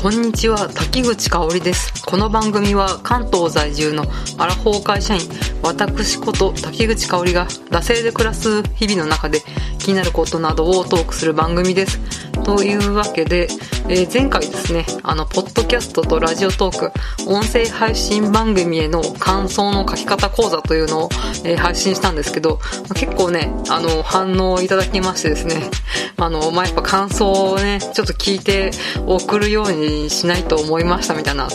こんにちは滝口香織です。この番組は関東在住のアラフォー会社員私こと滝口香織が惰性で暮らす日々の中で気になることなどをトークする番組です。というわけで、えー前回ですねあのポッドキャストとラジオトーク音声配信番組への感想の書き方講座というのを、えー配信したんですけど結構ねあの反応いただきましてですね あの、まあ、やっぱ感想をねちょっと聞いて送るようにしないと思いましたみたいな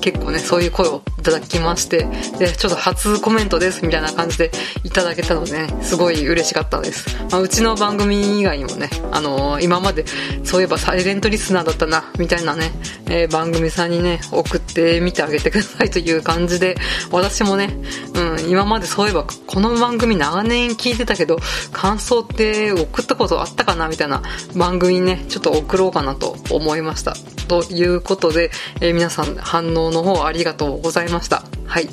結構ね、そういう声をいただきまして、で、ちょっと初コメントですみたいな感じでいただけたのでね、すごい嬉しかったです。まあ、うちの番組以外にもね、あのー今までそういえばサイレントリスナーだったな、みたいなね、えー番組さんにね、送ってみてあげてくださいという感じで、私もね、うん、今までそういえばこの番組長年聞いてたけど、感想って送ったことあったかなみたいな番組にね、ちょっと送ろうかなと思いました。ということで、えー皆さん反応の方ありがとうございますした。はい。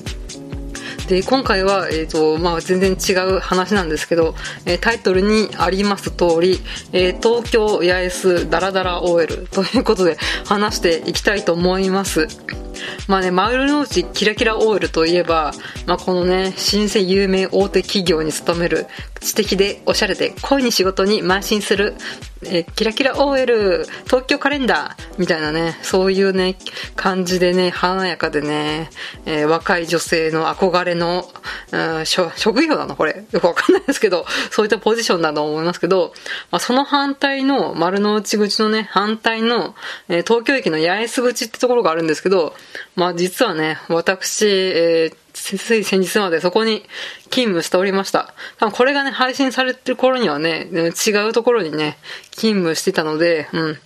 で、今回は、えっ、と、まあ、全然違う話なんですけど、えータイトルにあります通り、えー東京八重洲ダラダラ OL ということで話していきたいと思います。まあね、丸の内キラキラ OL といえば、まあこのね、新生有名大手企業に勤める知的でおしゃれで恋に仕事に邁進する、えーキラキラ OL 東京カレンダーみたいなね、そういうね、感じでね、華やかでね、えー若い女性の憧れの、うん職業なの？これ。よくわかんないですけど、そういったポジションだと思いますけど、まあ、その反対の、丸の内口のね、反対の、えー東京駅の八重洲口ってところがあるんですけど、まあ実はね、私、えーつい先日までそこに勤務しておりました。多分これがね、配信されてる頃にはね、違うところにね、勤務してたので、うん。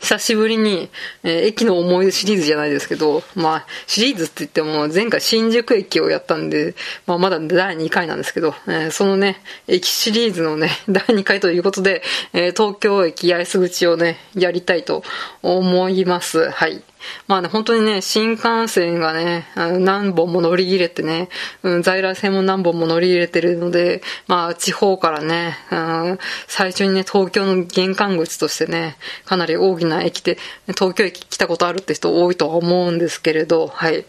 久しぶりに、えー駅の思い出シリーズじゃないですけど、まあ、シリーズって言っても、前回新宿駅をやったんで、まあ、まだ第2回なんですけど、えーそのね、駅シリーズのね、第2回ということで、えー東京駅八重洲口をね、やりたいと思います。はい。まあね、本当にね、新幹線がね、何本も乗り入れてね、うん、在来線も何本も乗り入れてるので、まあ、地方からね、うん最初にね、東京の玄関口としてね、かなり大きな駅で、東京駅来たことあるって人多いとは思うんですけれど、はい。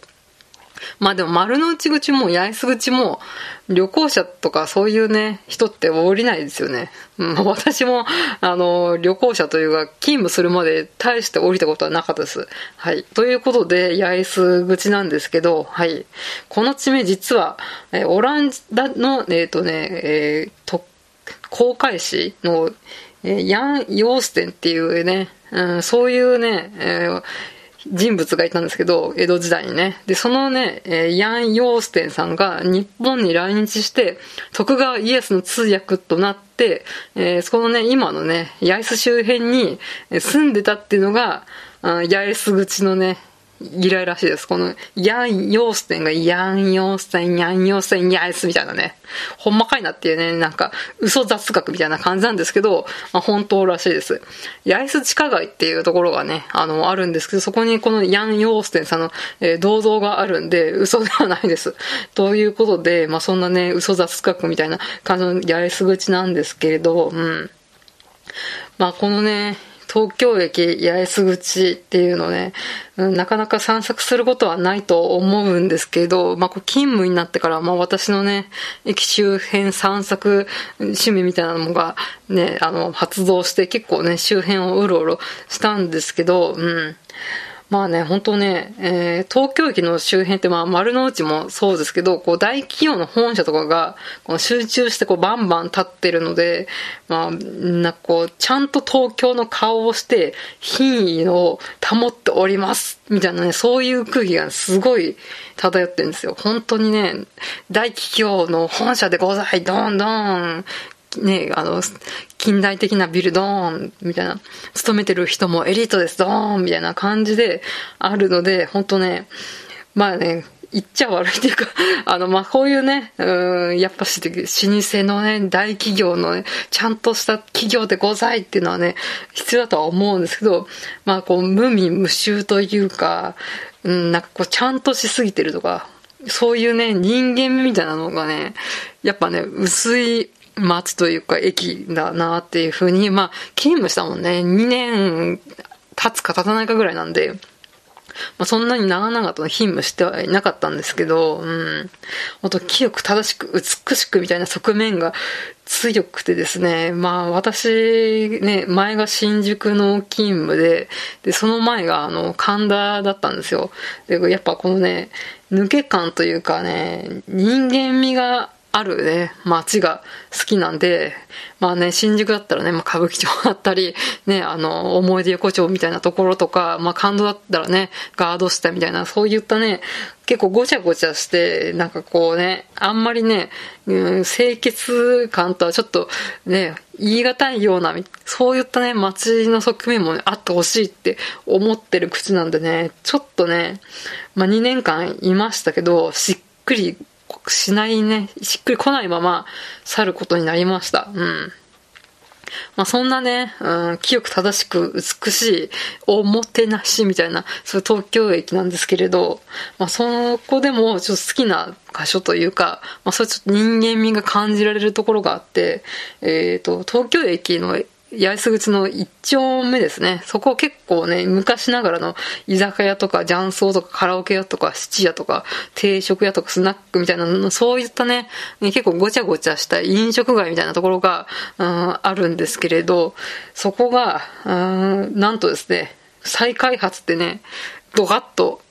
まあでも丸の内口も八重洲口も旅行者とかそういうね、人って降りないですよね。うん、私も、あの、旅行者というか勤務するまで大して降りたことはなかったです。はい。ということで、八重洲口なんですけど、はい。この地名実は、えオランダの、えっ、とね、えーと、航海士の、えヤン・ヨーステンっていうね、うん、そういうね、えー人物がいたんですけど、江戸時代にね。で、そのね、えーヤン・ヨーステンさんが日本に来日して、徳川家康の通訳となって、えーそのね、今のね、八重洲周辺に住んでたっていうのが、八重洲口のね、由来らしいです。この、ヤン・ヨーステンが、ヤン・ヨーステン、ヤン・ヨーステン、ヤエスみたいなね。ほんまかいなっていうね、なんか、嘘雑学みたいな感じなんですけど、まあ、本当らしいです。八重洲地下街っていうところがね、あの、あるんですけど、そこにこのヤン・ヨーステンさんの、えー銅像があるんで、嘘ではないです。ということで、まあ、そんなね、嘘雑学みたいな感じの八重洲口なんですけれど、うん。まあこのね、東京駅八重洲口っていうのね、うんなかなか散策することはないと思うんですけど、まあこう勤務になってから、まあ私のね、駅周辺散策趣味みたいなのがね、あの、発動して結構ね、周辺をうろうろしたんですけど、うん。まあね、本当ね、えー東京駅の周辺ってまあ丸の内もそうですけど、こう大企業の本社とかがこう集中してこうバンバン立ってるので、まあ、なんかこう、ちゃんと東京の顔をして品位を保っております、みたいなね、そういう空気がすごい漂ってるんですよ。本当にね、大企業の本社でござい、どんどん、ね、あの、近代的なビルドーンみたいな、勤めてる人もエリートです、ドーンみたいな感じであるので、本当ね、まあね、言っちゃ悪いっていうか、あの、まあ、こういうね、うん、やっぱし、老舗のね、大企業のね、ちゃんとした企業でございっていうのはね、必要だとは思うんですけど、まあ、こう、無味無臭というか、うん、なんかこう、ちゃんとしすぎてるとか、そういうね、人間みたいなのがね、やっぱね、薄い街というか駅だなっていうふうに、まあ、勤務したもんね。2年立つか立たないかぐらいなんで、まあ、そんなに長々と勤務してはいなかったんですけど、うん。本当清く正しく美しくみたいな側面が強くてですね、まあ私、ね、前が新宿の勤務で、で、その前があの、神田だったんですよ。で、やっぱこのね、抜け感というかね、人間味があるね、街が好きなんで、まあね、新宿だったらね、まあ、歌舞伎町だったり、ね、あの、思い出横丁みたいなところとか、まあ、感動だったらね、ガード下みたいな、そういったね、結構ごちゃごちゃして、なんかこうね、あんまりね、うん、清潔感とはちょっとね、言い難いような、そういったね、街の側面も、ね、あってほしいって思ってる口なんでね、ちょっとね、まあ、2年間いましたけど、しっくりしないね、しっくり来ないまま去ることになりました。うん。まあそんなね、うん、清く正しく美しいおもてなしみたいな、そういう東京駅なんですけれど、まあそこでもちょっと好きな箇所というか、まあそれちょっと人間味が感じられるところがあって、えっ、ー、と、東京駅の八重洲口の一丁目ですね。そこ結構ね、昔ながらの居酒屋とか雀荘とかカラオケ屋とか七屋とか定食屋とかスナックみたいなそういったね、結構ごちゃごちゃした飲食街みたいなところが、うん、あるんですけれど、そこが、うん、なんとですね、再開発ってね、ドカッと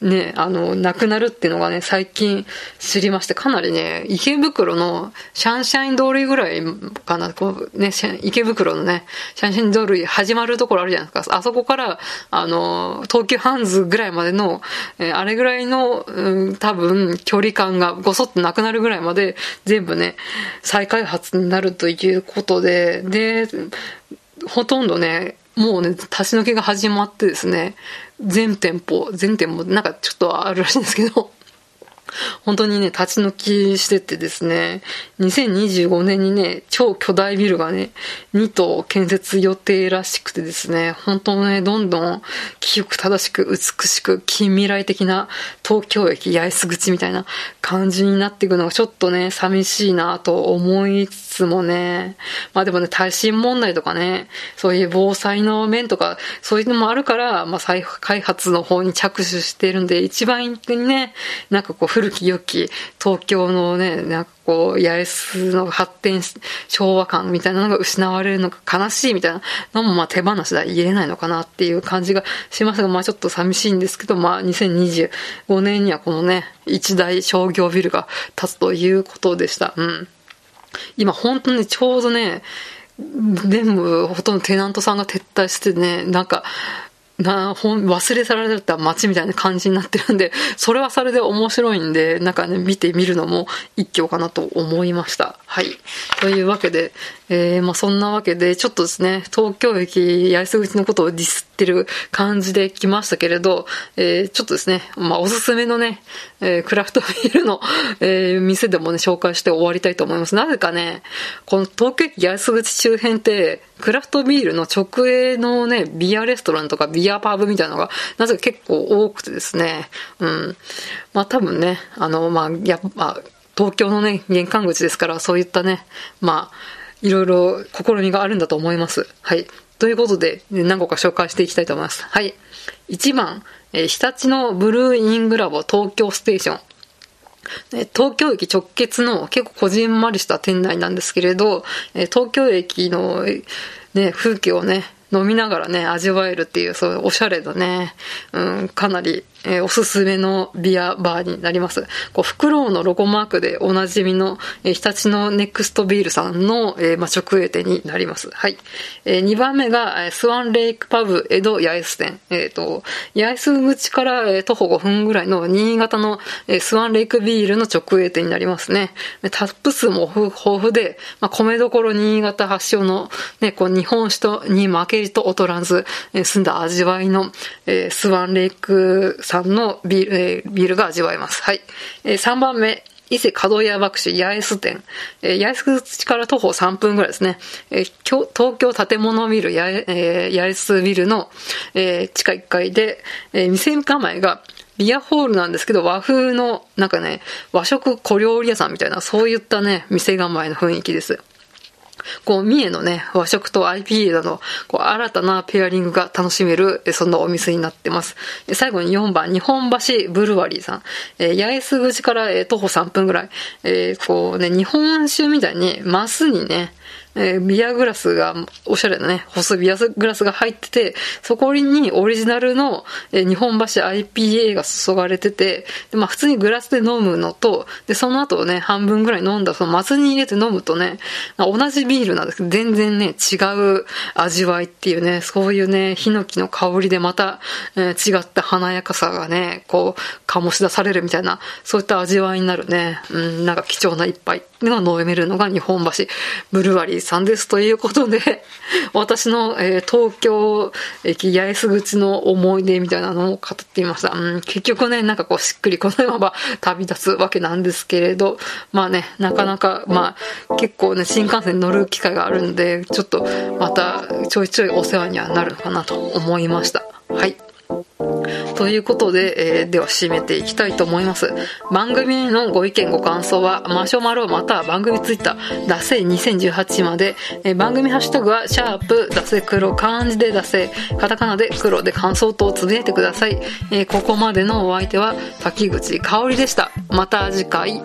ね、あの、なくなるっていうのがね、最近知りまして、かなりね、池袋のシャンシャイン通りぐらいかな、こうね、池袋のね、シャンシャイン通り始まるところあるじゃないですか。あそこから、あの、東急ハンズぐらいまでの、えあれぐらいの、うん、多分、距離感がごそっとなくなるぐらいまで、全部ね、再開発になるということで、で、ほとんどね、もうね、立ち退けが始まってですね、全店舗、全店舗、なんかちょっとあるらしいんですけど、本当にね、立ち退きしててですね、2025年にね、超巨大ビルがね、2棟建設予定らしくてですね、本当ね、どんどん清く正しく美しく近未来的な東京駅八重洲口みたいな感じになっていくのがちょっとね、寂しいなと思いつつもね、まあでもね、耐震問題とかね、そういう防災の面とか、そういうのもあるから、まあ再開発の方に着手してるんで、一番にね、なんかこう古き良き東京のね、なんかこう、八重洲の発展し、昭和感みたいなのが失われるのが悲しいみたいなのもまあ手放しでは言えないのかなっていう感じがしますが、まあちょっと寂しいんですけど、まあ2025年にはこのね、一大商業ビルが建つということでした。うん。今本当にちょうどね、全部ほとんどテナントさんが撤退してね、なんか、な、ほん、忘れ去られた街みたいな感じになってるんで、それはそれで面白いんで、なんかね、見てみるのも一興かなと思いました。はい。というわけで、えー、まあそんなわけで、ちょっとですね、東京駅八重洲口のことをディスってる感じで来ましたけれど、えー、ちょっとですね、まあおすすめのね、えー、クラフトビールの、えー、店でもね、紹介して終わりたいと思います。なぜかね、この東京駅八重洲口周辺って、クラフトビールの直営のね、ビアレストランとかビアパブみたいなのが、なぜか結構多くてですね、うん。まあ多分ね、あの、まあ、やっぱ、東京のね、玄関口ですから、そういったね、まあ、いろいろ試みがあるんだと思います。はい。ということで、何個か紹介していきたいと思います。はい。1番、えー、日立のブルーイングラボ東京ステーション。東京駅直結の結構こじんまりした店内なんですけれど、東京駅のね、風景をね、飲みながらね、味わえるっていう、そういうおしゃれなね、うん、かなりえー、おすすめのビアバーになります。こう、フクロウのロゴマークでおなじみの、えー、日立のネクストビールさんの、えー、まあ、直営店になります。はい。えー、2番目が、スワンレイクパブ江戸八重洲店。えっ、ー、と、八重洲口から、えー、徒歩5分ぐらいの新潟の、えー、スワンレイクビールの直営店になりますね。タップ数も豊富で、まあ、米どころ新潟発祥の、ね、こう、日本酒とに負けじと劣らず、えー、澄んだ味わいの、えー、スワンレイクさんのビール、えー、ビールが味わえます。はい。えー、3番目、伊勢門屋爆死八重洲店。えー、八重洲口から徒歩3分ぐらいですね。えー、東京建物ビル八重,、えー、八重洲ビルの、えー、地下1階で、えー、店構えがビアホールなんですけど、和風の、なんかね、和食小料理屋さんみたいな、そういったね、店構えの雰囲気です。こう、三重のね、和食と IPA など、こう、新たなペアリングが楽しめる、そんなお店になってます。最後に4番、日本橋ブルワリーさん。えー、八重洲口から、えー、徒歩3分ぐらい。えー、こうね、日本酒みたいに、マスにね、えー、ビアグラスが、おしゃれなね、細ビアグラスが入ってて、そこにオリジナルの、えー、日本橋 IPA が注がれてて、で、まあ普通にグラスで飲むのと、で、その後ね、半分ぐらい飲んだその松に入れて飲むとね、同じビールなんですけど、全然ね、違う味わいっていうね、そういうね、ヒノキの香りでまた、えー、違った華やかさがね、こう、醸し出されるみたいな、そういった味わいになるね、うん、なんか貴重な一杯。が飲めるのが日本橋ブルワリーさんです。ということで、私の、えー、東京駅八重洲口の思い出みたいなのを語ってみました。うん、結局ね、なんかこうしっくりこのまま旅立つわけなんですけれど、まあね、なかなか、まあ結構ね、新幹線に乗る機会があるんで、ちょっとまたちょいちょいお世話にはなるかなと思いました。はい。ということで、えー、では締めていきたいと思います。番組へのご意見ご感想は、マシュマロまたは番組ツイッター、ダセ2018まで、えー、番組ハッシュタグは、シャープ、ダセ黒、漢字でダセ、カタカナで黒で感想とつぶやいてください。えー、ここまでのお相手は、滝口香織でした。また次回。